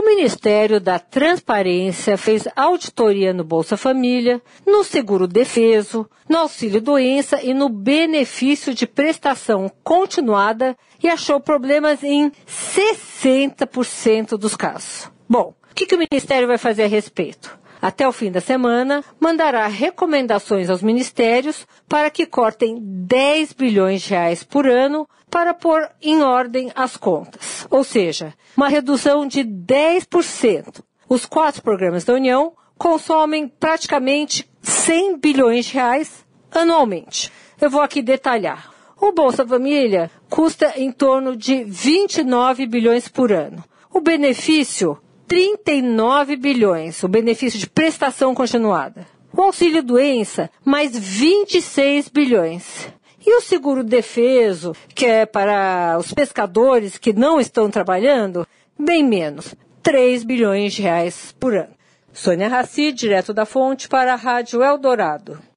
O Ministério da Transparência fez auditoria no Bolsa Família, no Seguro Defeso, no Auxílio Doença e no benefício de prestação continuada e achou problemas em 60% dos casos. Bom, o que, que o Ministério vai fazer a respeito? até o fim da semana, mandará recomendações aos ministérios para que cortem 10 bilhões de reais por ano para pôr em ordem as contas. Ou seja, uma redução de 10%. Os quatro programas da União consomem praticamente 100 bilhões de reais anualmente. Eu vou aqui detalhar. O Bolsa Família custa em torno de 29 bilhões por ano. O benefício 39 bilhões, o benefício de prestação continuada. O auxílio doença, mais 26 bilhões. E o seguro defeso, que é para os pescadores que não estão trabalhando, bem menos, 3 bilhões de reais por ano. Sônia Raci, direto da fonte para a Rádio Eldorado.